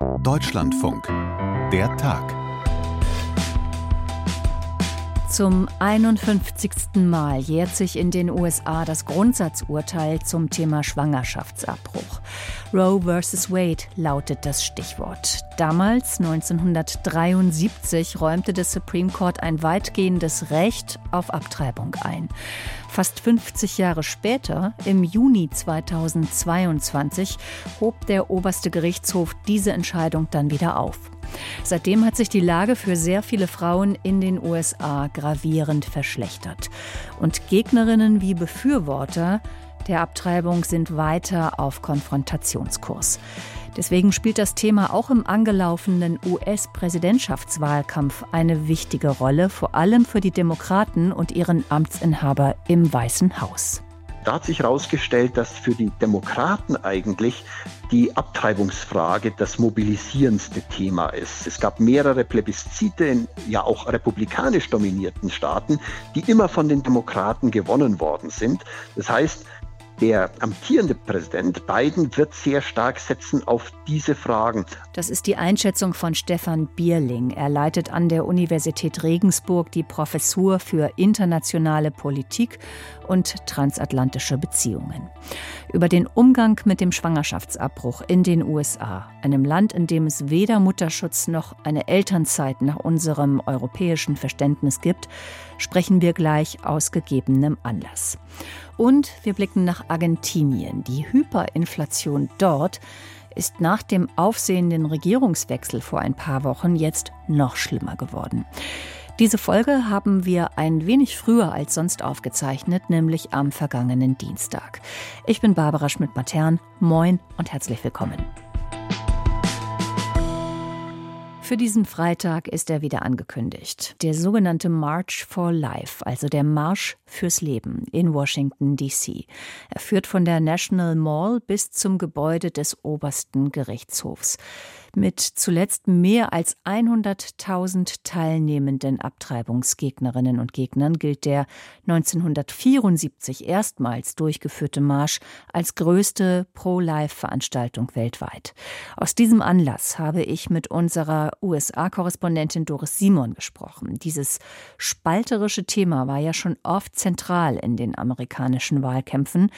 Deutschlandfunk. Der Tag. Zum 51. Mal jährt sich in den USA das Grundsatzurteil zum Thema Schwangerschaftsabbruch. Roe vs. Wade lautet das Stichwort. Damals, 1973, räumte das Supreme Court ein weitgehendes Recht auf Abtreibung ein. Fast 50 Jahre später, im Juni 2022, hob der oberste Gerichtshof diese Entscheidung dann wieder auf. Seitdem hat sich die Lage für sehr viele Frauen in den USA gravierend verschlechtert. Und Gegnerinnen wie Befürworter der Abtreibung sind weiter auf Konfrontationskurs. Deswegen spielt das Thema auch im angelaufenen US-Präsidentschaftswahlkampf eine wichtige Rolle, vor allem für die Demokraten und ihren Amtsinhaber im Weißen Haus. Da hat sich herausgestellt, dass für die Demokraten eigentlich die Abtreibungsfrage das mobilisierendste Thema ist. Es gab mehrere Plebiszite in ja auch republikanisch dominierten Staaten, die immer von den Demokraten gewonnen worden sind. Das heißt, der amtierende Präsident Biden wird sehr stark setzen auf diese Fragen. Das ist die Einschätzung von Stefan Bierling. Er leitet an der Universität Regensburg die Professur für internationale Politik und transatlantische Beziehungen. Über den Umgang mit dem Schwangerschaftsabbruch in den USA, einem Land, in dem es weder Mutterschutz noch eine Elternzeit nach unserem europäischen Verständnis gibt, sprechen wir gleich aus gegebenem Anlass. Und wir blicken nach Argentinien. Die Hyperinflation dort ist nach dem aufsehenden Regierungswechsel vor ein paar Wochen jetzt noch schlimmer geworden. Diese Folge haben wir ein wenig früher als sonst aufgezeichnet, nämlich am vergangenen Dienstag. Ich bin Barbara Schmidt-Matern. Moin und herzlich willkommen. Für diesen Freitag ist er wieder angekündigt. Der sogenannte March for Life, also der Marsch fürs Leben in Washington, D.C. Er führt von der National Mall bis zum Gebäude des obersten Gerichtshofs. Mit zuletzt mehr als 100.000 teilnehmenden Abtreibungsgegnerinnen und Gegnern gilt der 1974 erstmals durchgeführte Marsch als größte Pro-Life-Veranstaltung weltweit. Aus diesem Anlass habe ich mit unserer USA-Korrespondentin Doris Simon gesprochen. Dieses spalterische Thema war ja schon oft zentral in den amerikanischen Wahlkämpfen.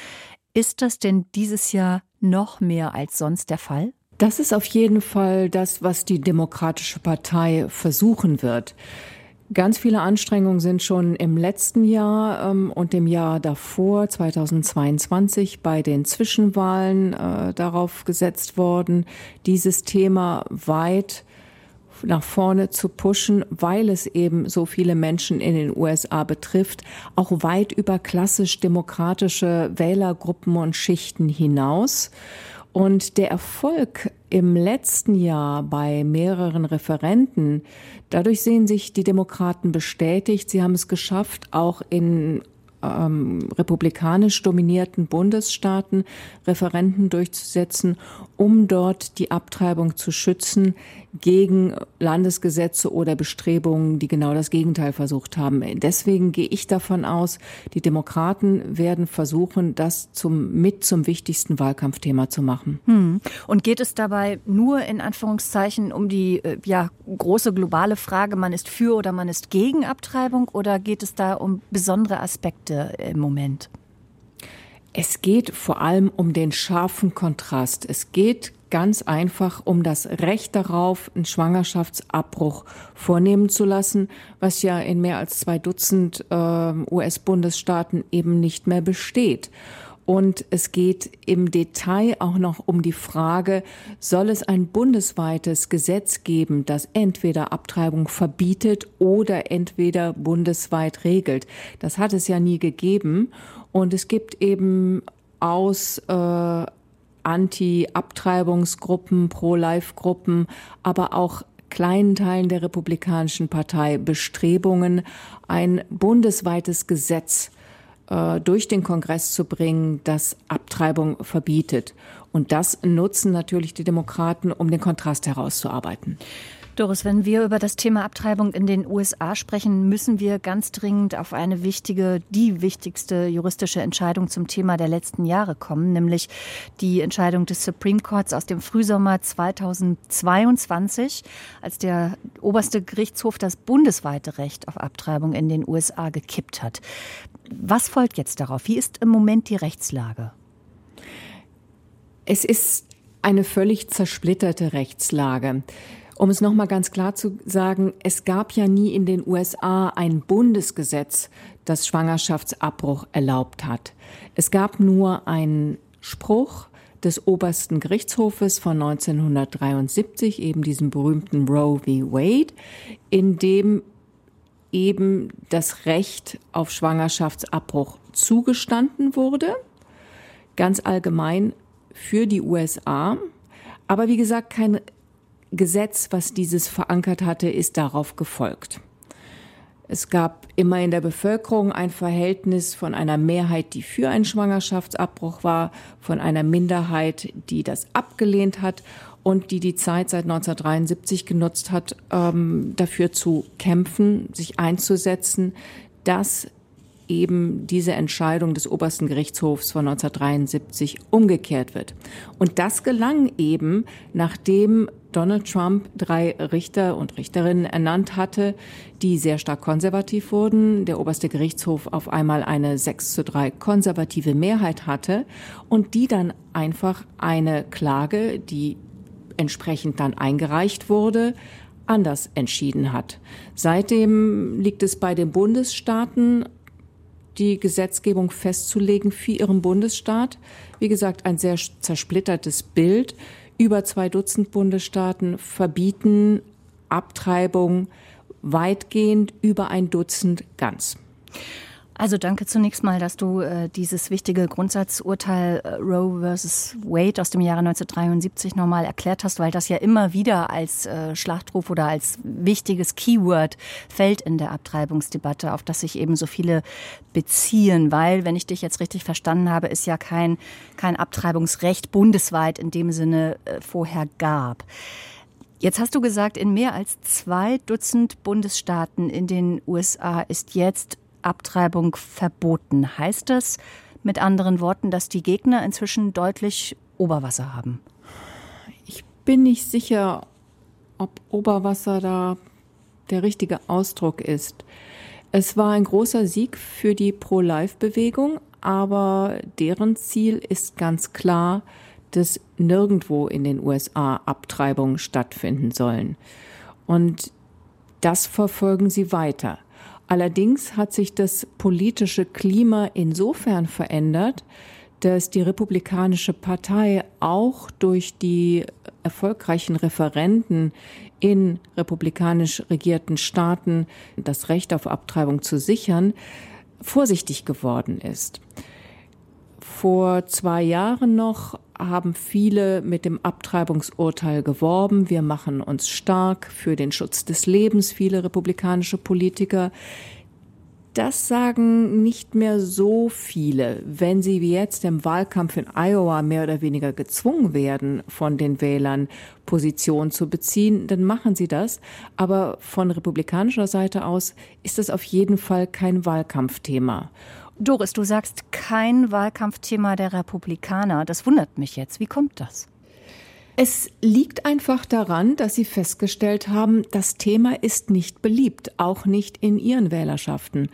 Ist das denn dieses Jahr noch mehr als sonst der Fall? Das ist auf jeden Fall das, was die Demokratische Partei versuchen wird. Ganz viele Anstrengungen sind schon im letzten Jahr ähm, und dem Jahr davor, 2022, bei den Zwischenwahlen äh, darauf gesetzt worden, dieses Thema weit nach vorne zu pushen, weil es eben so viele Menschen in den USA betrifft, auch weit über klassisch demokratische Wählergruppen und Schichten hinaus. Und der Erfolg im letzten Jahr bei mehreren Referenten, dadurch sehen sich die Demokraten bestätigt. Sie haben es geschafft, auch in ähm, republikanisch dominierten Bundesstaaten Referenten durchzusetzen, um dort die Abtreibung zu schützen gegen Landesgesetze oder Bestrebungen, die genau das Gegenteil versucht haben. Deswegen gehe ich davon aus, die Demokraten werden versuchen, das zum, mit zum wichtigsten Wahlkampfthema zu machen. Hm. Und geht es dabei nur in Anführungszeichen um die äh, ja, große globale Frage, man ist für oder man ist gegen Abtreibung oder geht es da um besondere Aspekte im Moment? Es geht vor allem um den scharfen Kontrast. Es geht ganz einfach um das Recht darauf, einen Schwangerschaftsabbruch vornehmen zu lassen, was ja in mehr als zwei Dutzend äh, US-Bundesstaaten eben nicht mehr besteht. Und es geht im Detail auch noch um die Frage, soll es ein bundesweites Gesetz geben, das entweder Abtreibung verbietet oder entweder bundesweit regelt. Das hat es ja nie gegeben. Und es gibt eben aus äh, Anti-Abtreibungsgruppen, Pro-Life-Gruppen, aber auch kleinen Teilen der Republikanischen Partei Bestrebungen, ein bundesweites Gesetz äh, durch den Kongress zu bringen, das Abtreibung verbietet. Und das nutzen natürlich die Demokraten, um den Kontrast herauszuarbeiten. Doris, wenn wir über das Thema Abtreibung in den USA sprechen, müssen wir ganz dringend auf eine wichtige, die wichtigste juristische Entscheidung zum Thema der letzten Jahre kommen, nämlich die Entscheidung des Supreme Courts aus dem Frühsommer 2022, als der oberste Gerichtshof das bundesweite Recht auf Abtreibung in den USA gekippt hat. Was folgt jetzt darauf? Wie ist im Moment die Rechtslage? Es ist eine völlig zersplitterte Rechtslage. Um es noch mal ganz klar zu sagen, es gab ja nie in den USA ein Bundesgesetz, das Schwangerschaftsabbruch erlaubt hat. Es gab nur einen Spruch des obersten Gerichtshofes von 1973, eben diesem berühmten Roe v. Wade, in dem eben das Recht auf Schwangerschaftsabbruch zugestanden wurde, ganz allgemein für die USA. Aber wie gesagt, kein Gesetz, was dieses verankert hatte, ist darauf gefolgt. Es gab immer in der Bevölkerung ein Verhältnis von einer Mehrheit, die für einen Schwangerschaftsabbruch war, von einer Minderheit, die das abgelehnt hat und die die Zeit seit 1973 genutzt hat, ähm, dafür zu kämpfen, sich einzusetzen, dass eben diese Entscheidung des obersten Gerichtshofs von 1973 umgekehrt wird. Und das gelang eben, nachdem Donald Trump drei Richter und Richterinnen ernannt hatte, die sehr stark konservativ wurden, der oberste Gerichtshof auf einmal eine 6 zu 3 konservative Mehrheit hatte und die dann einfach eine Klage, die entsprechend dann eingereicht wurde, anders entschieden hat. Seitdem liegt es bei den Bundesstaaten, die Gesetzgebung festzulegen für ihren Bundesstaat. Wie gesagt, ein sehr zersplittertes Bild. Über zwei Dutzend Bundesstaaten verbieten Abtreibung weitgehend, über ein Dutzend ganz. Also danke zunächst mal, dass du äh, dieses wichtige Grundsatzurteil äh, Roe versus Wade aus dem Jahre 1973 nochmal erklärt hast, weil das ja immer wieder als äh, Schlachtruf oder als wichtiges Keyword fällt in der Abtreibungsdebatte, auf das sich eben so viele beziehen, weil, wenn ich dich jetzt richtig verstanden habe, es ja kein, kein Abtreibungsrecht bundesweit in dem Sinne äh, vorher gab. Jetzt hast du gesagt, in mehr als zwei Dutzend Bundesstaaten in den USA ist jetzt Abtreibung verboten. Heißt das mit anderen Worten, dass die Gegner inzwischen deutlich Oberwasser haben? Ich bin nicht sicher, ob Oberwasser da der richtige Ausdruck ist. Es war ein großer Sieg für die Pro-Life-Bewegung, aber deren Ziel ist ganz klar, dass nirgendwo in den USA Abtreibungen stattfinden sollen. Und das verfolgen sie weiter. Allerdings hat sich das politische Klima insofern verändert, dass die Republikanische Partei auch durch die erfolgreichen Referenten in republikanisch regierten Staaten das Recht auf Abtreibung zu sichern, vorsichtig geworden ist. Vor zwei Jahren noch haben viele mit dem Abtreibungsurteil geworben. Wir machen uns stark für den Schutz des Lebens, viele republikanische Politiker. Das sagen nicht mehr so viele. Wenn sie wie jetzt im Wahlkampf in Iowa mehr oder weniger gezwungen werden, von den Wählern Position zu beziehen, dann machen sie das. Aber von republikanischer Seite aus ist das auf jeden Fall kein Wahlkampfthema. Doris, du sagst kein Wahlkampfthema der Republikaner. Das wundert mich jetzt. Wie kommt das? Es liegt einfach daran, dass sie festgestellt haben, das Thema ist nicht beliebt, auch nicht in ihren Wählerschaften.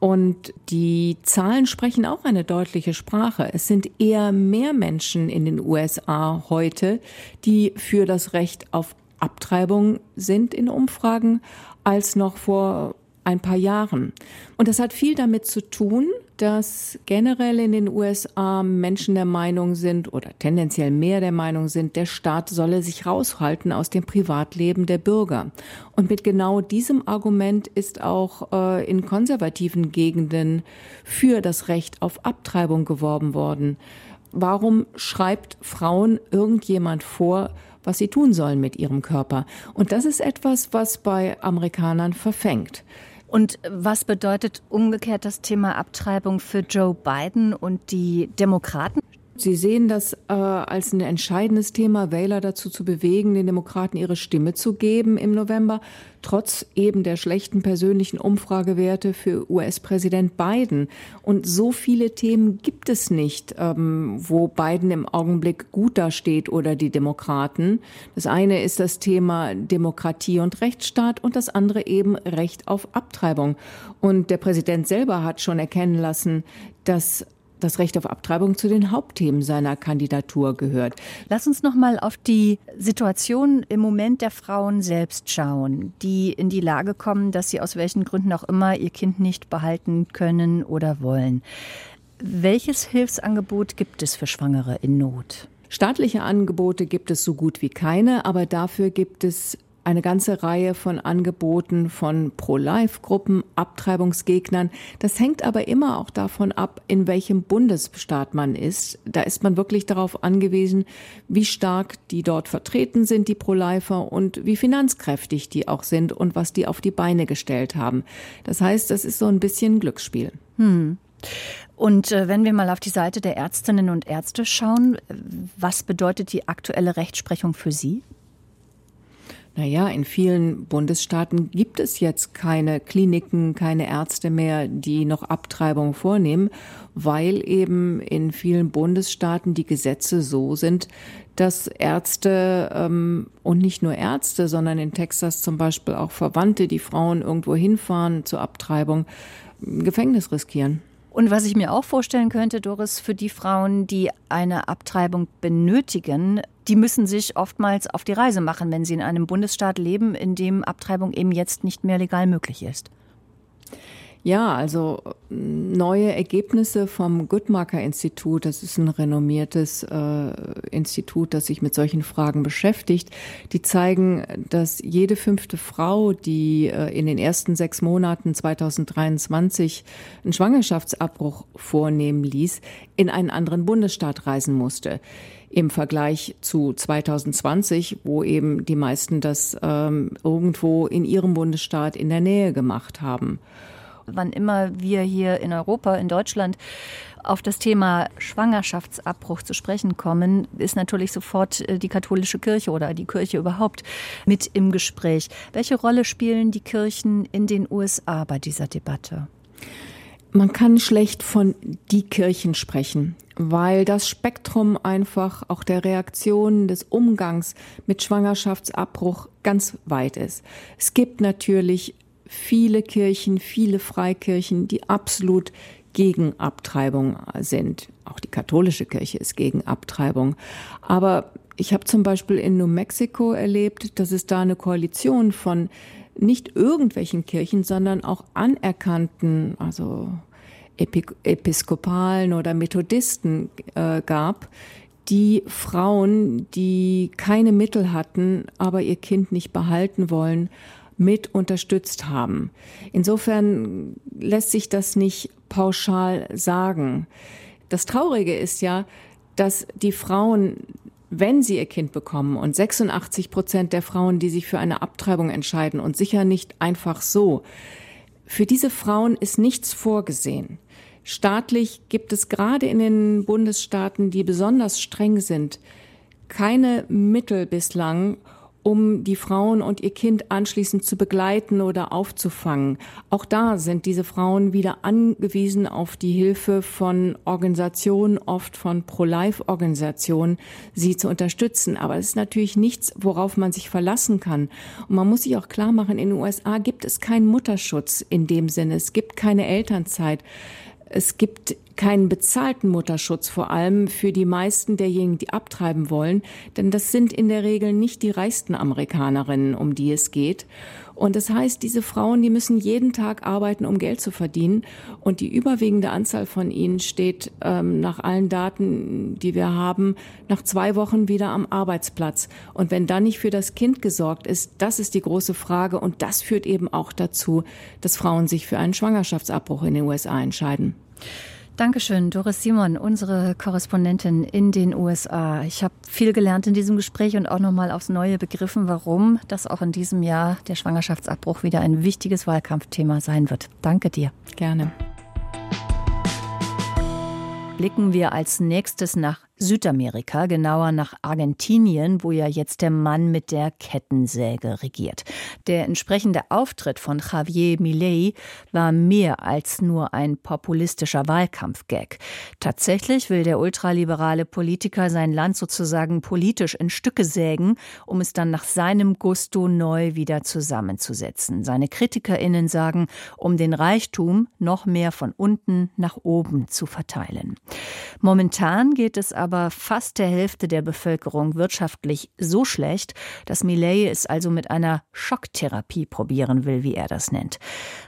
Und die Zahlen sprechen auch eine deutliche Sprache. Es sind eher mehr Menschen in den USA heute, die für das Recht auf Abtreibung sind in Umfragen, als noch vor ein paar Jahren. Und das hat viel damit zu tun, dass generell in den USA Menschen der Meinung sind oder tendenziell mehr der Meinung sind, der Staat solle sich raushalten aus dem Privatleben der Bürger. Und mit genau diesem Argument ist auch äh, in konservativen Gegenden für das Recht auf Abtreibung geworben worden. Warum schreibt Frauen irgendjemand vor, was sie tun sollen mit ihrem Körper? Und das ist etwas, was bei Amerikanern verfängt. Und was bedeutet umgekehrt das Thema Abtreibung für Joe Biden und die Demokraten? Sie sehen das äh, als ein entscheidendes Thema, Wähler dazu zu bewegen, den Demokraten ihre Stimme zu geben im November, trotz eben der schlechten persönlichen Umfragewerte für US-Präsident Biden. Und so viele Themen gibt es nicht, ähm, wo Biden im Augenblick gut dasteht oder die Demokraten. Das eine ist das Thema Demokratie und Rechtsstaat und das andere eben Recht auf Abtreibung. Und der Präsident selber hat schon erkennen lassen, dass das Recht auf Abtreibung zu den Hauptthemen seiner Kandidatur gehört. Lass uns noch mal auf die Situation im Moment der Frauen selbst schauen, die in die Lage kommen, dass sie aus welchen Gründen auch immer ihr Kind nicht behalten können oder wollen. Welches Hilfsangebot gibt es für Schwangere in Not? Staatliche Angebote gibt es so gut wie keine, aber dafür gibt es eine ganze Reihe von Angeboten von Pro-Life-Gruppen, Abtreibungsgegnern. Das hängt aber immer auch davon ab, in welchem Bundesstaat man ist. Da ist man wirklich darauf angewiesen, wie stark die dort vertreten sind, die Pro-Lifer, und wie finanzkräftig die auch sind und was die auf die Beine gestellt haben. Das heißt, das ist so ein bisschen Glücksspiel. Hm. Und äh, wenn wir mal auf die Seite der Ärztinnen und Ärzte schauen, was bedeutet die aktuelle Rechtsprechung für Sie? Naja, in vielen Bundesstaaten gibt es jetzt keine Kliniken, keine Ärzte mehr, die noch Abtreibung vornehmen, weil eben in vielen Bundesstaaten die Gesetze so sind, dass Ärzte ähm, und nicht nur Ärzte, sondern in Texas zum Beispiel auch Verwandte, die Frauen irgendwo hinfahren zur Abtreibung, Gefängnis riskieren. Und was ich mir auch vorstellen könnte, Doris, für die Frauen, die eine Abtreibung benötigen, die müssen sich oftmals auf die Reise machen, wenn sie in einem Bundesstaat leben, in dem Abtreibung eben jetzt nicht mehr legal möglich ist. Ja, also neue Ergebnisse vom Guttmacher Institut, das ist ein renommiertes äh, Institut, das sich mit solchen Fragen beschäftigt, die zeigen, dass jede fünfte Frau, die äh, in den ersten sechs Monaten 2023 einen Schwangerschaftsabbruch vornehmen ließ, in einen anderen Bundesstaat reisen musste im Vergleich zu 2020, wo eben die meisten das ähm, irgendwo in ihrem Bundesstaat in der Nähe gemacht haben. Wann immer wir hier in Europa, in Deutschland auf das Thema Schwangerschaftsabbruch zu sprechen kommen, ist natürlich sofort äh, die katholische Kirche oder die Kirche überhaupt mit im Gespräch. Welche Rolle spielen die Kirchen in den USA bei dieser Debatte? Man kann schlecht von die Kirchen sprechen, weil das Spektrum einfach auch der Reaktionen des Umgangs mit Schwangerschaftsabbruch ganz weit ist. Es gibt natürlich viele Kirchen, viele Freikirchen, die absolut gegen Abtreibung sind. Auch die katholische Kirche ist gegen Abtreibung. Aber ich habe zum Beispiel in New Mexico erlebt, dass es da eine Koalition von nicht irgendwelchen Kirchen, sondern auch anerkannten, also Episkopalen oder Methodisten äh, gab, die Frauen, die keine Mittel hatten, aber ihr Kind nicht behalten wollen, mit unterstützt haben. Insofern lässt sich das nicht pauschal sagen. Das Traurige ist ja, dass die Frauen, wenn sie ihr Kind bekommen, und 86 Prozent der Frauen, die sich für eine Abtreibung entscheiden, und sicher nicht einfach so, für diese Frauen ist nichts vorgesehen. Staatlich gibt es gerade in den Bundesstaaten, die besonders streng sind, keine Mittel bislang, um die Frauen und ihr Kind anschließend zu begleiten oder aufzufangen. Auch da sind diese Frauen wieder angewiesen auf die Hilfe von Organisationen, oft von Pro-Life-Organisationen, sie zu unterstützen. Aber es ist natürlich nichts, worauf man sich verlassen kann. Und man muss sich auch klar machen, in den USA gibt es keinen Mutterschutz in dem Sinne. Es gibt keine Elternzeit. Es gibt keinen bezahlten Mutterschutz, vor allem für die meisten derjenigen, die abtreiben wollen, denn das sind in der Regel nicht die reichsten Amerikanerinnen, um die es geht. Und das heißt, diese Frauen, die müssen jeden Tag arbeiten, um Geld zu verdienen. Und die überwiegende Anzahl von ihnen steht ähm, nach allen Daten, die wir haben, nach zwei Wochen wieder am Arbeitsplatz. Und wenn dann nicht für das Kind gesorgt ist, das ist die große Frage. Und das führt eben auch dazu, dass Frauen sich für einen Schwangerschaftsabbruch in den USA entscheiden. Dankeschön, Doris Simon, unsere Korrespondentin in den USA. Ich habe viel gelernt in diesem Gespräch und auch nochmal aufs Neue begriffen, warum das auch in diesem Jahr der Schwangerschaftsabbruch wieder ein wichtiges Wahlkampfthema sein wird. Danke dir. Gerne. Blicken wir als nächstes nach Südamerika, genauer nach Argentinien, wo ja jetzt der Mann mit der Kettensäge regiert. Der entsprechende Auftritt von Javier Milei war mehr als nur ein populistischer Wahlkampfgag. Tatsächlich will der ultraliberale Politiker sein Land sozusagen politisch in Stücke sägen, um es dann nach seinem Gusto neu wieder zusammenzusetzen. Seine KritikerInnen sagen, um den Reichtum noch mehr von unten nach oben zu verteilen. Momentan geht es aber fast der Hälfte der Bevölkerung wirtschaftlich so schlecht, dass Millet es also mit einer Schocktherapie probieren will, wie er das nennt.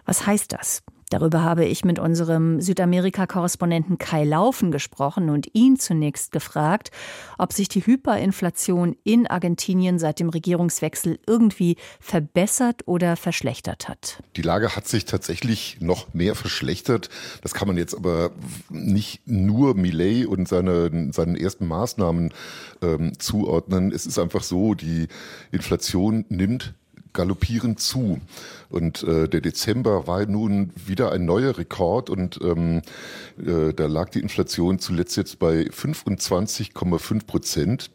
Was heißt das? Darüber habe ich mit unserem Südamerika-Korrespondenten Kai Laufen gesprochen und ihn zunächst gefragt, ob sich die Hyperinflation in Argentinien seit dem Regierungswechsel irgendwie verbessert oder verschlechtert hat. Die Lage hat sich tatsächlich noch mehr verschlechtert. Das kann man jetzt aber nicht nur Millet und seine, seinen ersten Maßnahmen ähm, zuordnen. Es ist einfach so, die Inflation nimmt galoppierend zu. Und äh, der Dezember war nun wieder ein neuer Rekord und ähm, äh, da lag die Inflation zuletzt jetzt bei 25,5 Prozent.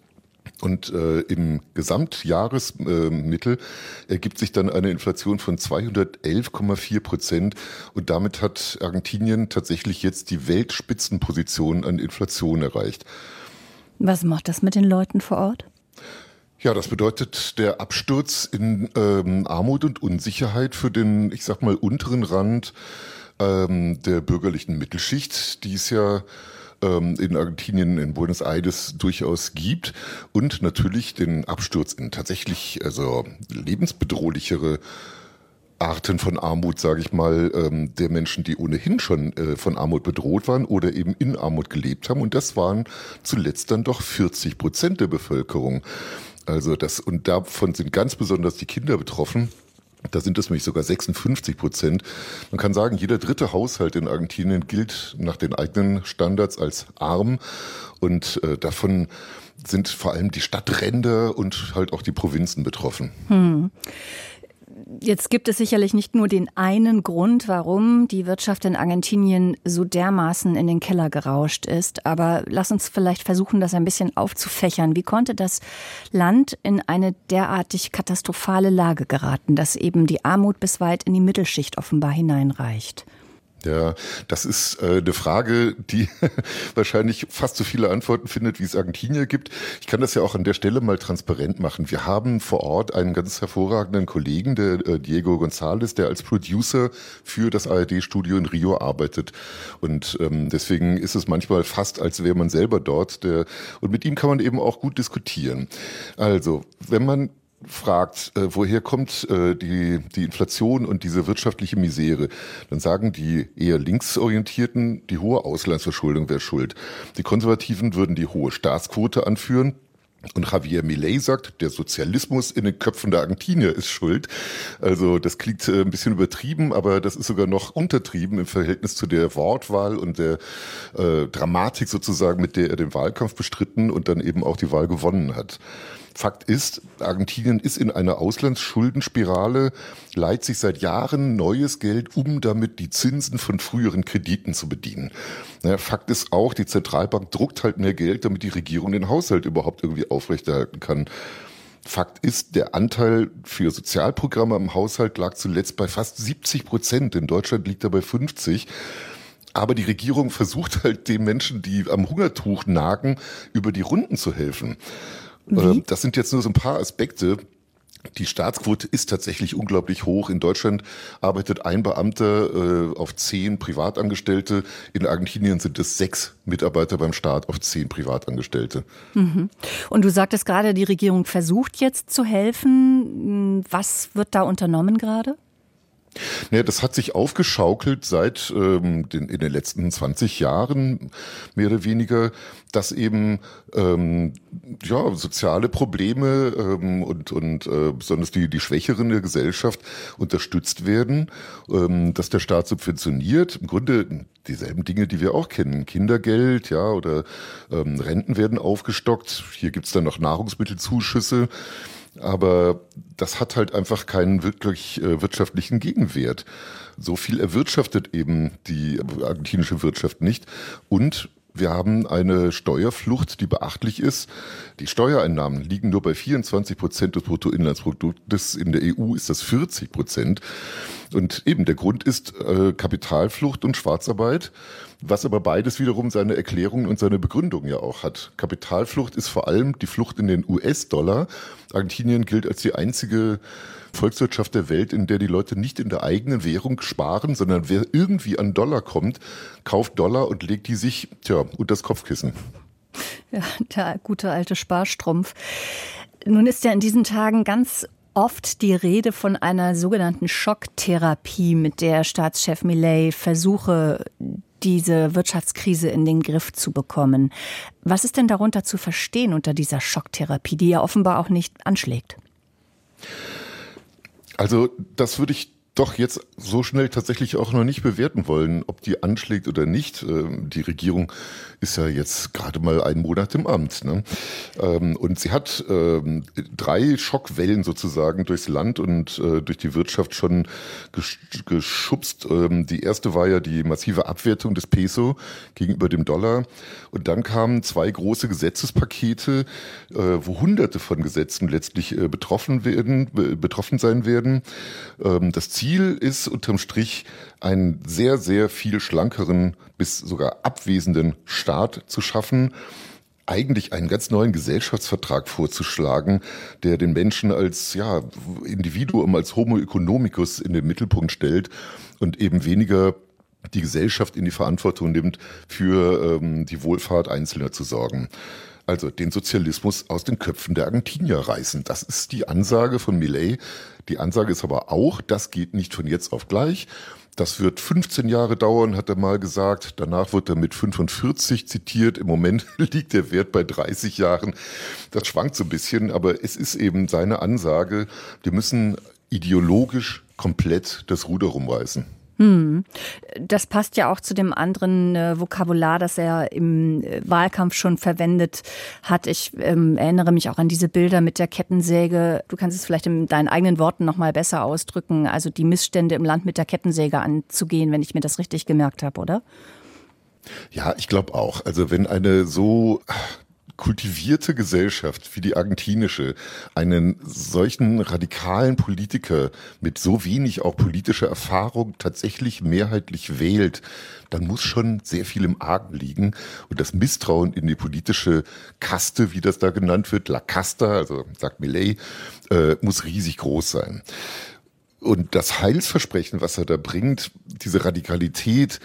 Und äh, im Gesamtjahresmittel äh, ergibt sich dann eine Inflation von 211,4 Prozent. Und damit hat Argentinien tatsächlich jetzt die Weltspitzenposition an Inflation erreicht. Was macht das mit den Leuten vor Ort? Ja, das bedeutet der Absturz in ähm, Armut und Unsicherheit für den, ich sag mal, unteren Rand ähm, der bürgerlichen Mittelschicht, die es ja ähm, in Argentinien, in Buenos Aires durchaus gibt und natürlich den Absturz in tatsächlich also lebensbedrohlichere Arten von Armut, sage ich mal, ähm, der Menschen, die ohnehin schon äh, von Armut bedroht waren oder eben in Armut gelebt haben. Und das waren zuletzt dann doch 40 Prozent der Bevölkerung. Also das, und davon sind ganz besonders die Kinder betroffen. Da sind es nämlich sogar 56 Prozent. Man kann sagen, jeder dritte Haushalt in Argentinien gilt nach den eigenen Standards als arm. Und äh, davon sind vor allem die Stadtränder und halt auch die Provinzen betroffen. Hm. Jetzt gibt es sicherlich nicht nur den einen Grund, warum die Wirtschaft in Argentinien so dermaßen in den Keller gerauscht ist. Aber lass uns vielleicht versuchen, das ein bisschen aufzufächern. Wie konnte das Land in eine derartig katastrophale Lage geraten, dass eben die Armut bis weit in die Mittelschicht offenbar hineinreicht? Ja, das ist äh, eine Frage, die wahrscheinlich fast so viele Antworten findet, wie es Argentinier gibt. Ich kann das ja auch an der Stelle mal transparent machen. Wir haben vor Ort einen ganz hervorragenden Kollegen, der äh, Diego González, der als Producer für das ARD-Studio in Rio arbeitet. Und ähm, deswegen ist es manchmal fast, als wäre man selber dort. Der, und mit ihm kann man eben auch gut diskutieren. Also, wenn man fragt, äh, woher kommt äh, die, die Inflation und diese wirtschaftliche Misere, dann sagen die eher linksorientierten, die hohe Auslandsverschuldung wäre schuld. Die Konservativen würden die hohe Staatsquote anführen. Und Javier Milei sagt, der Sozialismus in den Köpfen der Argentinier ist schuld. Also das klingt äh, ein bisschen übertrieben, aber das ist sogar noch untertrieben im Verhältnis zu der Wortwahl und der äh, Dramatik sozusagen, mit der er den Wahlkampf bestritten und dann eben auch die Wahl gewonnen hat. Fakt ist, Argentinien ist in einer Auslandsschuldenspirale, leiht sich seit Jahren neues Geld, um damit die Zinsen von früheren Krediten zu bedienen. Fakt ist auch, die Zentralbank druckt halt mehr Geld, damit die Regierung den Haushalt überhaupt irgendwie aufrechterhalten kann. Fakt ist, der Anteil für Sozialprogramme im Haushalt lag zuletzt bei fast 70 Prozent. In Deutschland liegt er bei 50. Aber die Regierung versucht halt den Menschen, die am Hungertuch nagen, über die Runden zu helfen. Wie? Ähm, das sind jetzt nur so ein paar Aspekte. Die Staatsquote ist tatsächlich unglaublich hoch. In Deutschland arbeitet ein Beamter äh, auf zehn Privatangestellte. In Argentinien sind es sechs Mitarbeiter beim Staat auf zehn Privatangestellte. Mhm. Und du sagtest gerade, die Regierung versucht jetzt zu helfen. Was wird da unternommen gerade? Naja, das hat sich aufgeschaukelt seit ähm, den, in den letzten 20 Jahren, mehr oder weniger, dass eben ähm, ja, soziale Probleme ähm, und, und äh, besonders die, die Schwächeren der Gesellschaft unterstützt werden, ähm, dass der Staat subventioniert. Im Grunde dieselben Dinge, die wir auch kennen. Kindergeld, ja, oder ähm, Renten werden aufgestockt. Hier gibt's dann noch Nahrungsmittelzuschüsse aber das hat halt einfach keinen wirklich äh, wirtschaftlichen Gegenwert. So viel erwirtschaftet eben die argentinische Wirtschaft nicht. Und Wir haben eine Steuerflucht, die beachtlich ist. Die Steuereinnahmen liegen nur bei 24 Prozent des Bruttoinlandsproduktes. In der EU ist das 40 Prozent. Und eben der Grund ist äh, Kapitalflucht und Schwarzarbeit, was aber beides wiederum seine Erklärungen und seine Begründung ja auch hat. Kapitalflucht ist vor allem die Flucht in den US-Dollar. Argentinien gilt als die einzige Volkswirtschaft der Welt, in der die Leute nicht in der eigenen Währung sparen, sondern wer irgendwie an Dollar kommt, kauft Dollar und legt die sich, tja, unter das Kopfkissen. Ja, der gute alte Sparstrumpf. Nun ist ja in diesen Tagen ganz oft die Rede von einer sogenannten Schocktherapie, mit der Staatschef Millet versuche, diese Wirtschaftskrise in den Griff zu bekommen. Was ist denn darunter zu verstehen unter dieser Schocktherapie, die ja offenbar auch nicht anschlägt? Also das würde ich doch jetzt so schnell tatsächlich auch noch nicht bewerten wollen, ob die anschlägt oder nicht. Ähm, die Regierung ist ja jetzt gerade mal einen Monat im Amt. Ne? Ähm, und sie hat ähm, drei Schockwellen sozusagen durchs Land und äh, durch die Wirtschaft schon geschubst. Die erste war ja die massive Abwertung des Peso gegenüber dem Dollar. Und dann kamen zwei große Gesetzespakete, äh, wo hunderte von Gesetzen letztlich äh, betroffen werden, betroffen sein werden. Das Ziel Ziel ist unterm Strich, einen sehr, sehr viel schlankeren bis sogar abwesenden Staat zu schaffen eigentlich einen ganz neuen Gesellschaftsvertrag vorzuschlagen, der den Menschen als ja, Individuum, als Homo economicus in den Mittelpunkt stellt und eben weniger die Gesellschaft in die Verantwortung nimmt, für ähm, die Wohlfahrt Einzelner zu sorgen. Also den Sozialismus aus den Köpfen der Argentinier reißen. Das ist die Ansage von Millet. Die Ansage ist aber auch, das geht nicht von jetzt auf gleich. Das wird 15 Jahre dauern, hat er mal gesagt. Danach wird er mit 45 zitiert. Im Moment liegt der Wert bei 30 Jahren. Das schwankt so ein bisschen, aber es ist eben seine Ansage, wir müssen ideologisch komplett das Ruder rumreißen. Hm. Das passt ja auch zu dem anderen äh, Vokabular, das er im äh, Wahlkampf schon verwendet hat. Ich ähm, erinnere mich auch an diese Bilder mit der Kettensäge. Du kannst es vielleicht in deinen eigenen Worten noch mal besser ausdrücken. Also die Missstände im Land mit der Kettensäge anzugehen, wenn ich mir das richtig gemerkt habe, oder? Ja, ich glaube auch. Also wenn eine so kultivierte Gesellschaft wie die argentinische einen solchen radikalen Politiker mit so wenig auch politischer Erfahrung tatsächlich mehrheitlich wählt, dann muss schon sehr viel im Argen liegen. Und das Misstrauen in die politische Kaste, wie das da genannt wird, La Casta, also sagt Millet, äh, muss riesig groß sein. Und das Heilsversprechen, was er da bringt, diese Radikalität,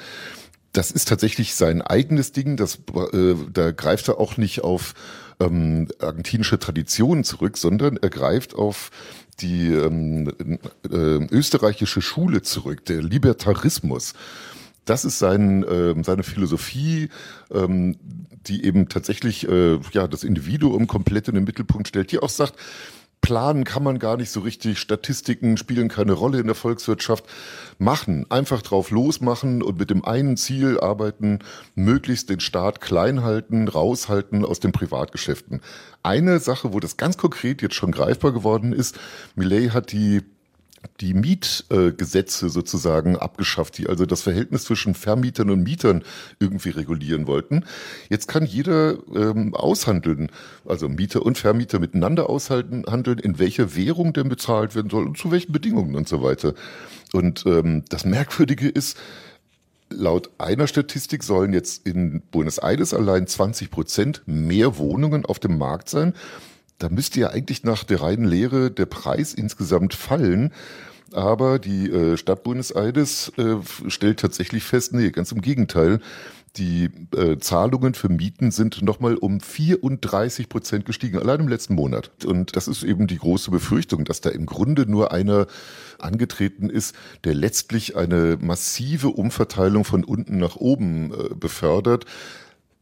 das ist tatsächlich sein eigenes Ding. Das, äh, da greift er auch nicht auf ähm, argentinische Traditionen zurück, sondern er greift auf die ähm, äh, österreichische Schule zurück, der Libertarismus. Das ist sein, äh, seine Philosophie, ähm, die eben tatsächlich äh, ja das Individuum komplett in den Mittelpunkt stellt, die auch sagt, planen kann man gar nicht so richtig. Statistiken spielen keine Rolle in der Volkswirtschaft. Machen, einfach drauf losmachen und mit dem einen Ziel arbeiten, möglichst den Staat klein halten, raushalten aus den Privatgeschäften. Eine Sache, wo das ganz konkret jetzt schon greifbar geworden ist, Millet hat die die Mietgesetze sozusagen abgeschafft, die also das Verhältnis zwischen Vermietern und Mietern irgendwie regulieren wollten. Jetzt kann jeder ähm, aushandeln, also Mieter und Vermieter miteinander aushandeln, in welcher Währung denn bezahlt werden soll und zu welchen Bedingungen und so weiter. Und ähm, das Merkwürdige ist, Laut einer Statistik sollen jetzt in Buenos Aires allein 20 Prozent mehr Wohnungen auf dem Markt sein da müsste ja eigentlich nach der reinen Lehre der Preis insgesamt fallen. Aber die äh, Stadt Buenos Aires äh, stellt tatsächlich fest, nee, ganz im Gegenteil. Die äh, Zahlungen für Mieten sind nochmal um 34 Prozent gestiegen, allein im letzten Monat. Und das ist eben die große Befürchtung, dass da im Grunde nur einer angetreten ist, der letztlich eine massive Umverteilung von unten nach oben äh, befördert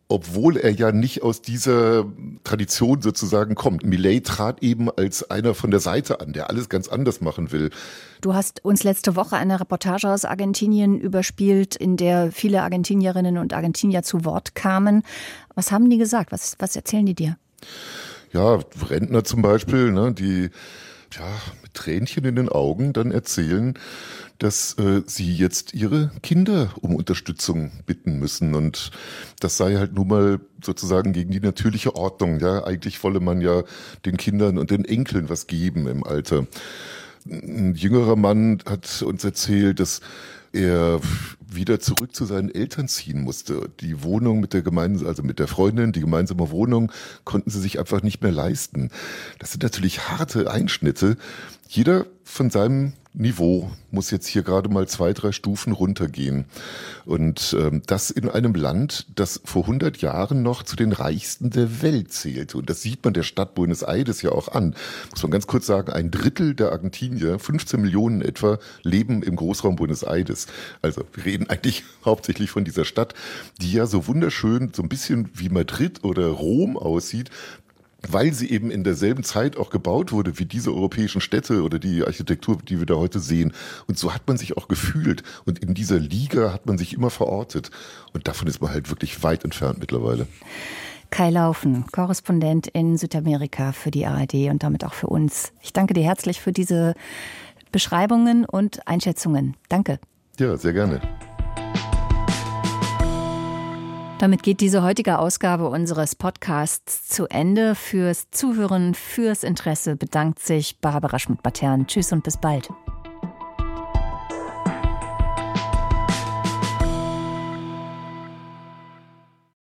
obwohl er ja nicht aus dieser Tradition sozusagen kommt. Millet trat eben als einer von der Seite an, der alles ganz anders machen will. Du hast uns letzte Woche eine Reportage aus Argentinien überspielt, in der viele Argentinierinnen und Argentinier zu Wort kamen. Was haben die gesagt? Was, was erzählen die dir? Ja, Rentner zum Beispiel, ne, die ja, Tränchen in den Augen dann erzählen, dass äh, sie jetzt ihre Kinder um Unterstützung bitten müssen. Und das sei halt nun mal sozusagen gegen die natürliche Ordnung. Ja, eigentlich wolle man ja den Kindern und den Enkeln was geben im Alter. Ein jüngerer Mann hat uns erzählt, dass er wieder zurück zu seinen Eltern ziehen musste. Die Wohnung mit der gemeinsamen, also mit der Freundin, die gemeinsame Wohnung konnten sie sich einfach nicht mehr leisten. Das sind natürlich harte Einschnitte. Jeder von seinem Niveau muss jetzt hier gerade mal zwei, drei Stufen runtergehen. Und ähm, das in einem Land, das vor 100 Jahren noch zu den reichsten der Welt zählte. Und das sieht man der Stadt Buenos Aires ja auch an. Muss man ganz kurz sagen, ein Drittel der Argentinier, 15 Millionen etwa, leben im Großraum Buenos Aires. Also wir reden eigentlich hauptsächlich von dieser Stadt, die ja so wunderschön, so ein bisschen wie Madrid oder Rom aussieht, weil sie eben in derselben Zeit auch gebaut wurde wie diese europäischen Städte oder die Architektur, die wir da heute sehen. Und so hat man sich auch gefühlt. Und in dieser Liga hat man sich immer verortet. Und davon ist man halt wirklich weit entfernt mittlerweile. Kai Laufen, Korrespondent in Südamerika für die ARD und damit auch für uns. Ich danke dir herzlich für diese Beschreibungen und Einschätzungen. Danke. Ja, sehr gerne. Damit geht diese heutige Ausgabe unseres Podcasts zu Ende. Fürs Zuhören, fürs Interesse bedankt sich Barbara Schmidt-Batern. Tschüss und bis bald.